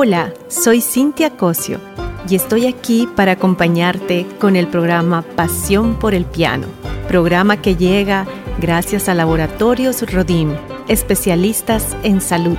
Hola, soy Cintia Cosio y estoy aquí para acompañarte con el programa Pasión por el Piano, programa que llega gracias a Laboratorios Rodim, especialistas en salud.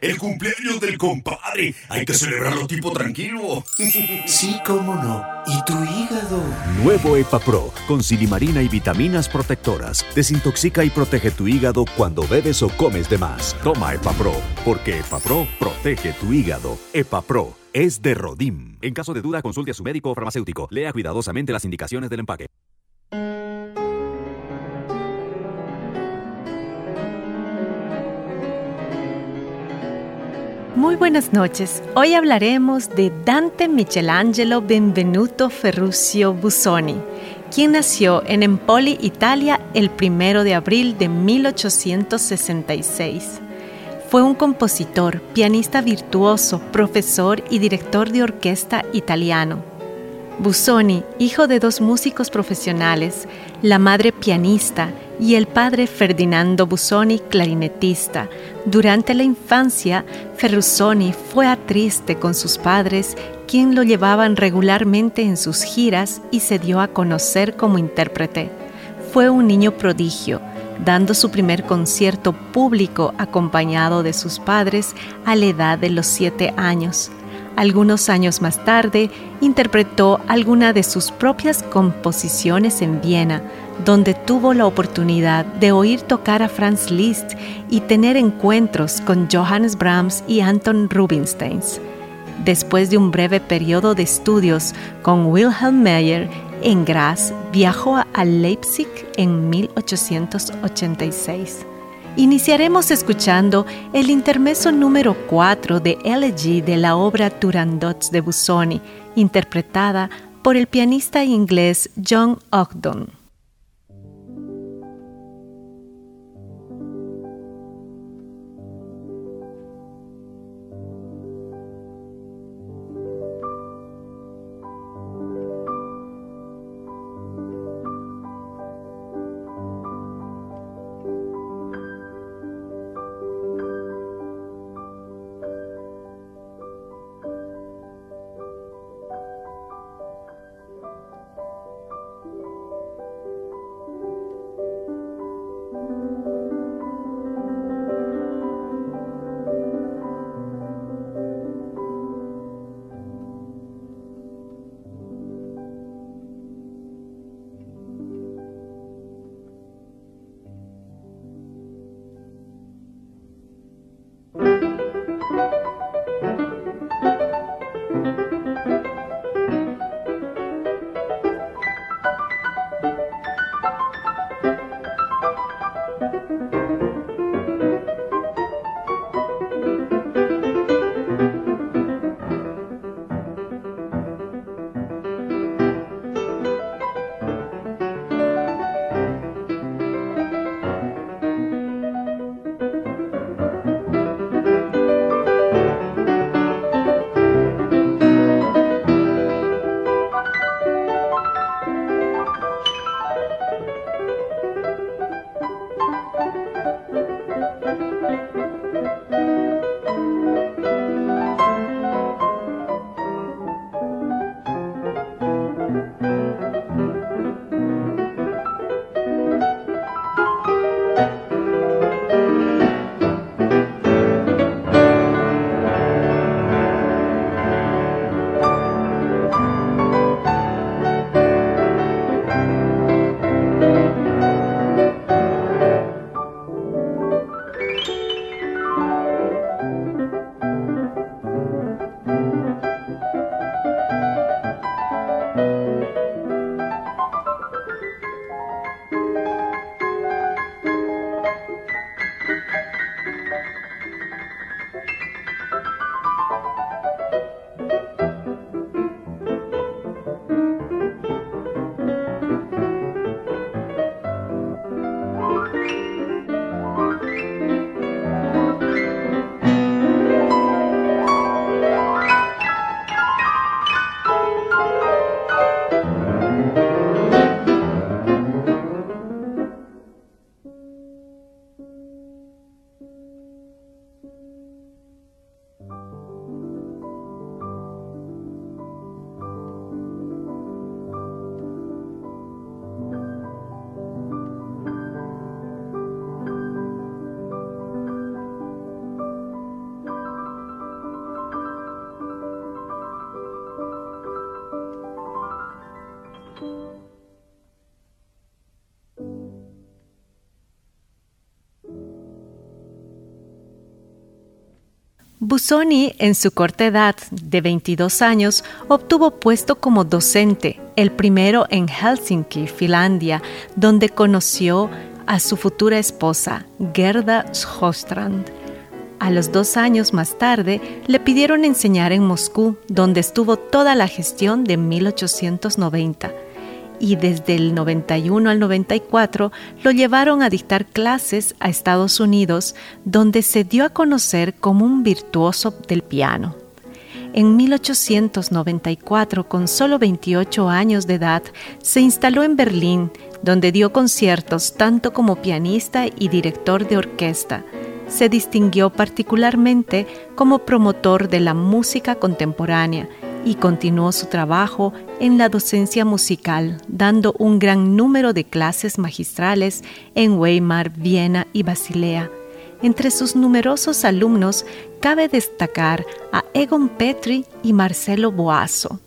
El cumpleaños del compadre. Hay que celebrarlo tipo tranquilo. Sí, cómo no. ¿Y tu hígado? Nuevo EpaPro, con silimarina y vitaminas protectoras. Desintoxica y protege tu hígado cuando bebes o comes de más. Toma EpaPro, porque EpaPro protege tu hígado. EpaPro es de Rodim. En caso de duda, consulte a su médico o farmacéutico. Lea cuidadosamente las indicaciones del empaque. Muy buenas noches. Hoy hablaremos de Dante Michelangelo Benvenuto Ferruccio Busoni, quien nació en Empoli, Italia, el 1 de abril de 1866. Fue un compositor, pianista virtuoso, profesor y director de orquesta italiano. Busoni, hijo de dos músicos profesionales, la madre pianista y el padre Ferdinando Busoni, clarinetista. Durante la infancia, Ferrusoni fue a triste con sus padres, quien lo llevaban regularmente en sus giras y se dio a conocer como intérprete. Fue un niño prodigio, dando su primer concierto público acompañado de sus padres a la edad de los siete años. Algunos años más tarde, interpretó alguna de sus propias composiciones en Viena, donde tuvo la oportunidad de oír tocar a Franz Liszt y tener encuentros con Johannes Brahms y Anton Rubinstein. Después de un breve periodo de estudios con Wilhelm Meyer en Graz, viajó a Leipzig en 1886. Iniciaremos escuchando el intermeso número 4 de Elegy de la obra Turandots de Busoni, interpretada por el pianista inglés John Ogden. Busoni, en su corta edad de 22 años, obtuvo puesto como docente, el primero en Helsinki, Finlandia, donde conoció a su futura esposa, Gerda Sjöstrand. A los dos años más tarde, le pidieron enseñar en Moscú, donde estuvo toda la gestión de 1890 y desde el 91 al 94 lo llevaron a dictar clases a Estados Unidos, donde se dio a conocer como un virtuoso del piano. En 1894, con solo 28 años de edad, se instaló en Berlín, donde dio conciertos tanto como pianista y director de orquesta. Se distinguió particularmente como promotor de la música contemporánea y continuó su trabajo en la docencia musical, dando un gran número de clases magistrales en Weimar, Viena y Basilea. Entre sus numerosos alumnos cabe destacar a Egon Petri y Marcelo Boazo.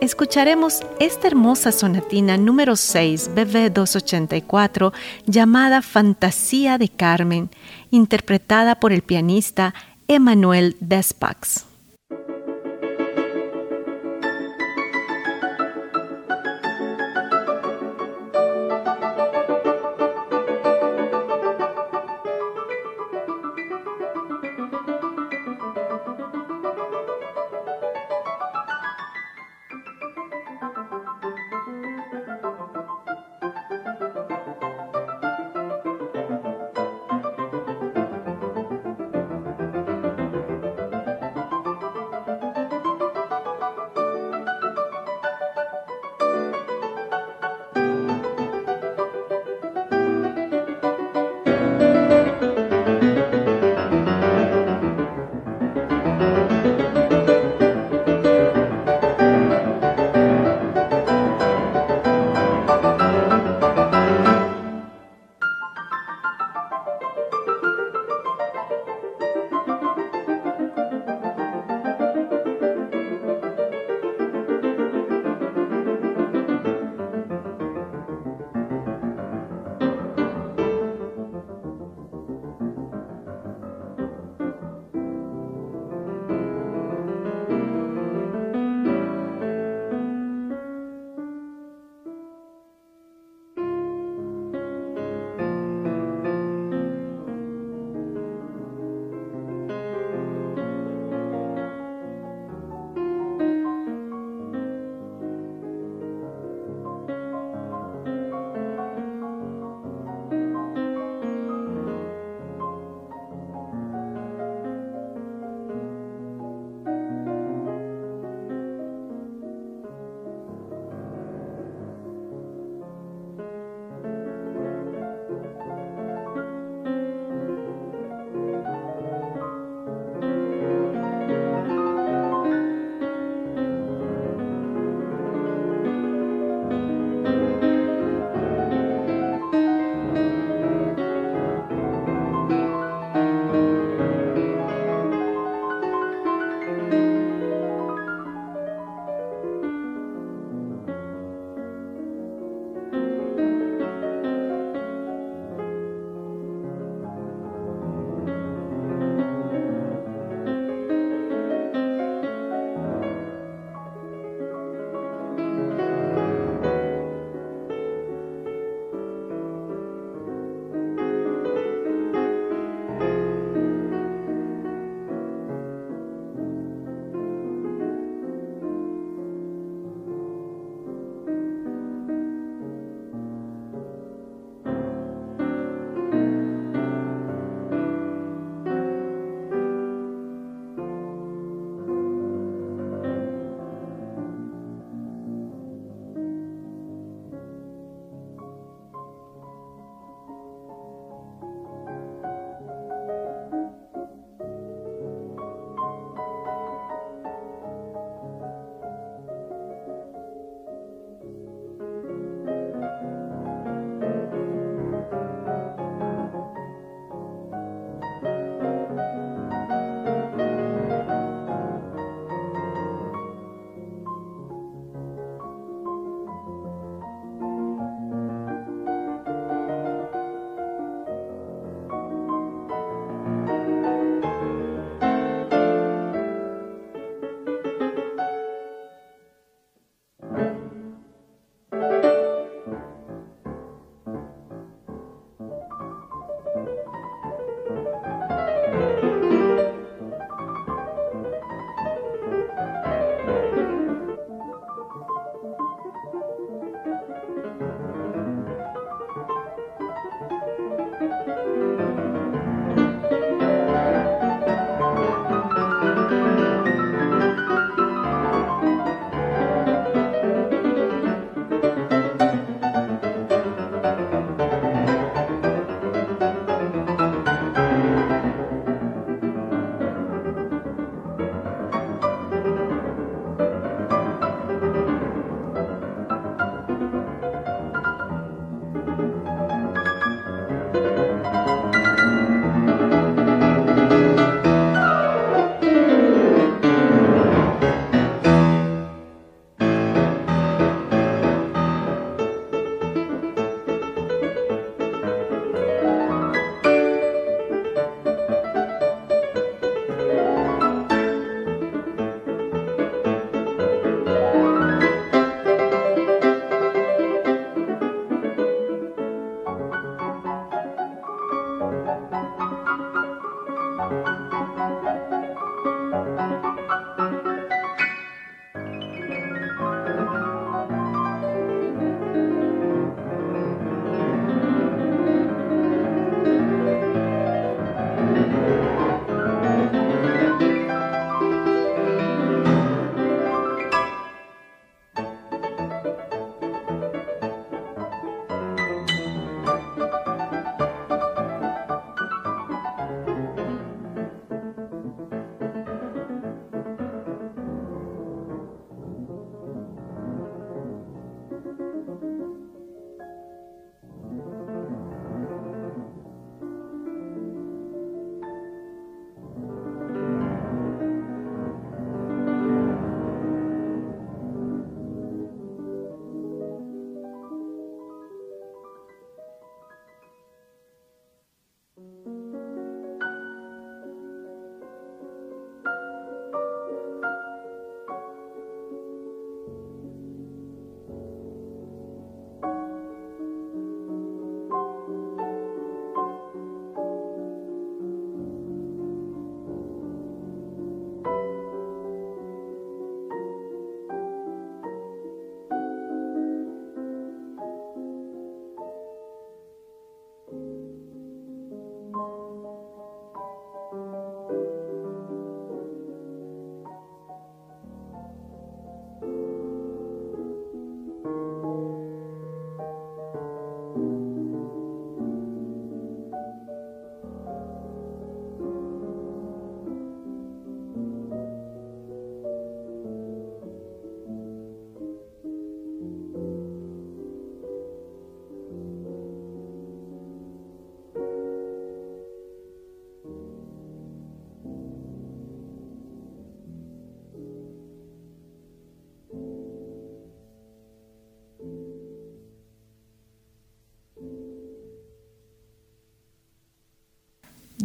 Escucharemos esta hermosa sonatina número 6 BB 284 llamada Fantasía de Carmen, interpretada por el pianista Emanuel Despax.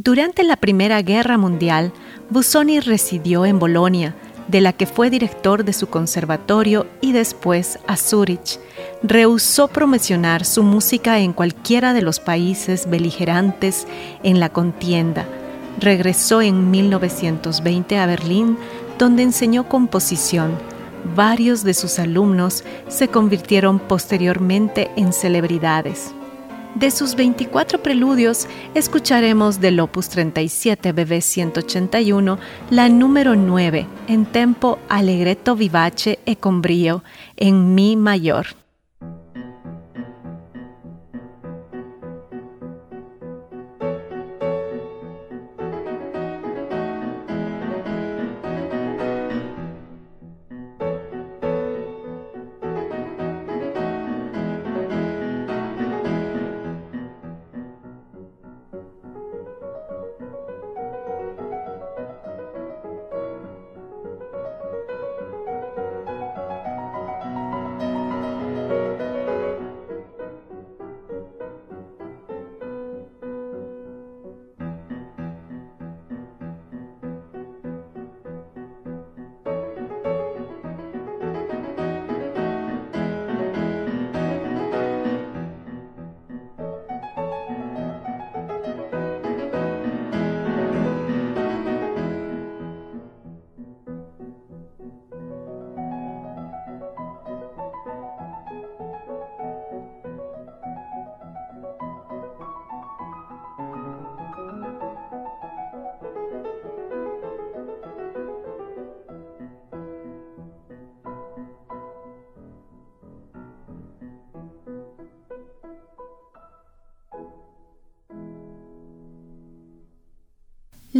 Durante la Primera Guerra Mundial, Busoni residió en Bolonia, de la que fue director de su conservatorio y después a Zurich. Rehusó promocionar su música en cualquiera de los países beligerantes en la contienda. Regresó en 1920 a Berlín, donde enseñó composición. Varios de sus alumnos se convirtieron posteriormente en celebridades. De sus 24 preludios, escucharemos del opus 37 BB 181 la número 9 en tempo allegretto vivace e con brio en mi mayor.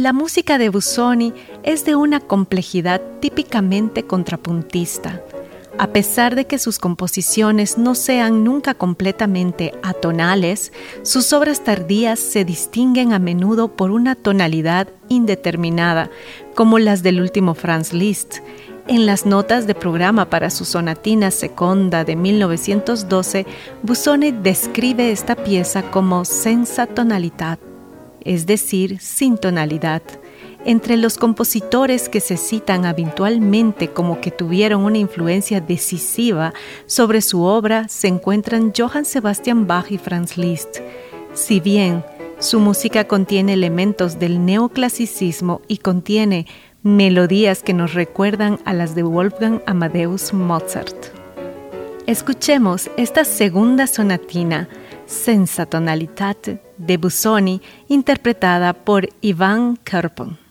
La música de Busoni es de una complejidad típicamente contrapuntista. A pesar de que sus composiciones no sean nunca completamente atonales, sus obras tardías se distinguen a menudo por una tonalidad indeterminada, como las del último Franz Liszt. En las notas de programa para su sonatina seconda de 1912, Busoni describe esta pieza como senza tonalidad es decir, sin tonalidad. Entre los compositores que se citan habitualmente como que tuvieron una influencia decisiva sobre su obra se encuentran Johann Sebastian Bach y Franz Liszt. Si bien su música contiene elementos del neoclasicismo y contiene melodías que nos recuerdan a las de Wolfgang Amadeus Mozart. Escuchemos esta segunda sonatina Senza Tonalitate de Busoni, interpretada por Ivan Kerpon.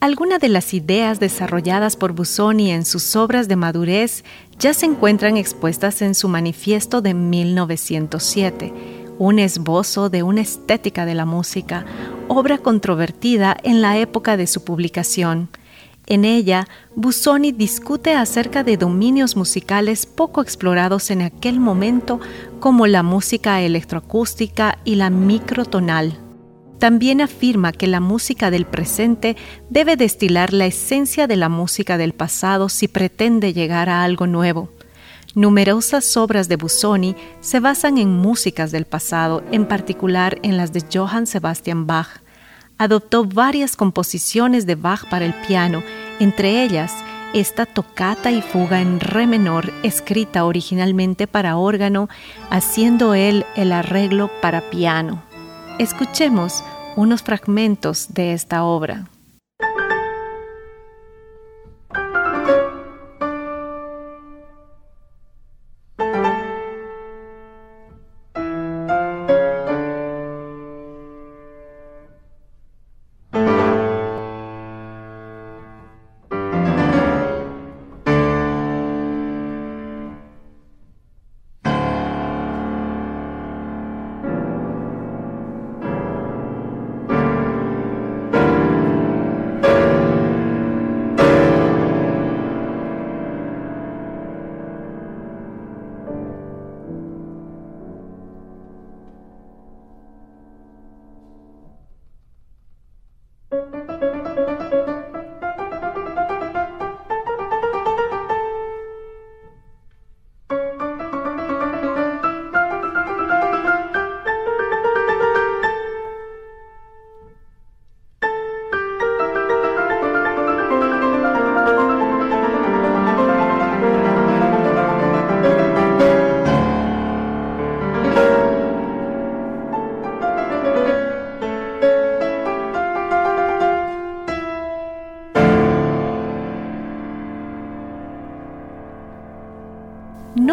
Algunas de las ideas desarrolladas por Busoni en sus obras de madurez ya se encuentran expuestas en su manifiesto de 1907, un esbozo de una estética de la música, obra controvertida en la época de su publicación. En ella, Busoni discute acerca de dominios musicales poco explorados en aquel momento como la música electroacústica y la microtonal. También afirma que la música del presente debe destilar la esencia de la música del pasado si pretende llegar a algo nuevo. Numerosas obras de Busoni se basan en músicas del pasado, en particular en las de Johann Sebastian Bach. Adoptó varias composiciones de Bach para el piano, entre ellas esta tocata y fuga en re menor escrita originalmente para órgano, haciendo él el arreglo para piano. Escuchemos unos fragmentos de esta obra.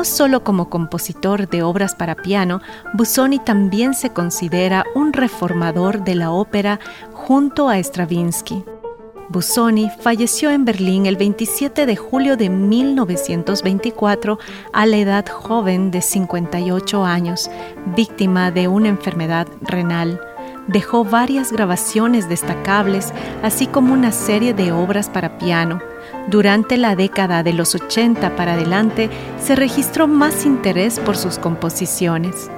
Solo como compositor de obras para piano, Busoni también se considera un reformador de la ópera junto a Stravinsky. Busoni falleció en Berlín el 27 de julio de 1924 a la edad joven de 58 años, víctima de una enfermedad renal. Dejó varias grabaciones destacables, así como una serie de obras para piano. Durante la década de los 80 para adelante se registró más interés por sus composiciones.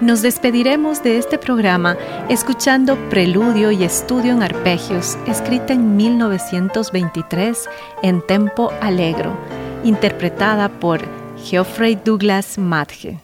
Nos despediremos de este programa escuchando Preludio y Estudio en Arpegios, escrita en 1923 en tempo alegro, interpretada por Geoffrey Douglas Madge.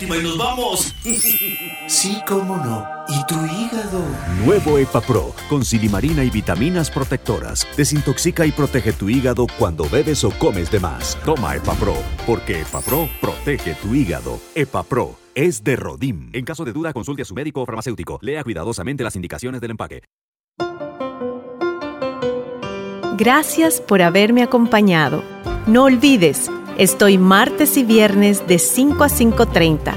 Última y nos vamos. Sí, cómo no. ¿Y tu hígado? Nuevo EpaPro, con silimarina y vitaminas protectoras. Desintoxica y protege tu hígado cuando bebes o comes de más. Toma EpaPro, porque EpaPro protege tu hígado. EpaPro es de Rodim. En caso de duda, consulte a su médico o farmacéutico. Lea cuidadosamente las indicaciones del empaque. Gracias por haberme acompañado. No olvides, estoy martes y viernes de 5 a 5.30.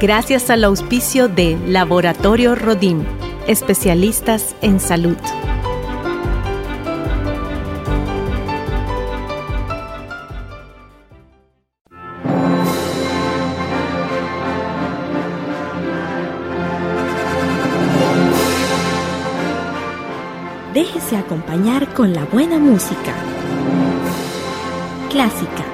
Gracias al auspicio de Laboratorio Rodim, especialistas en salud. Déjese acompañar con la buena música. Clásica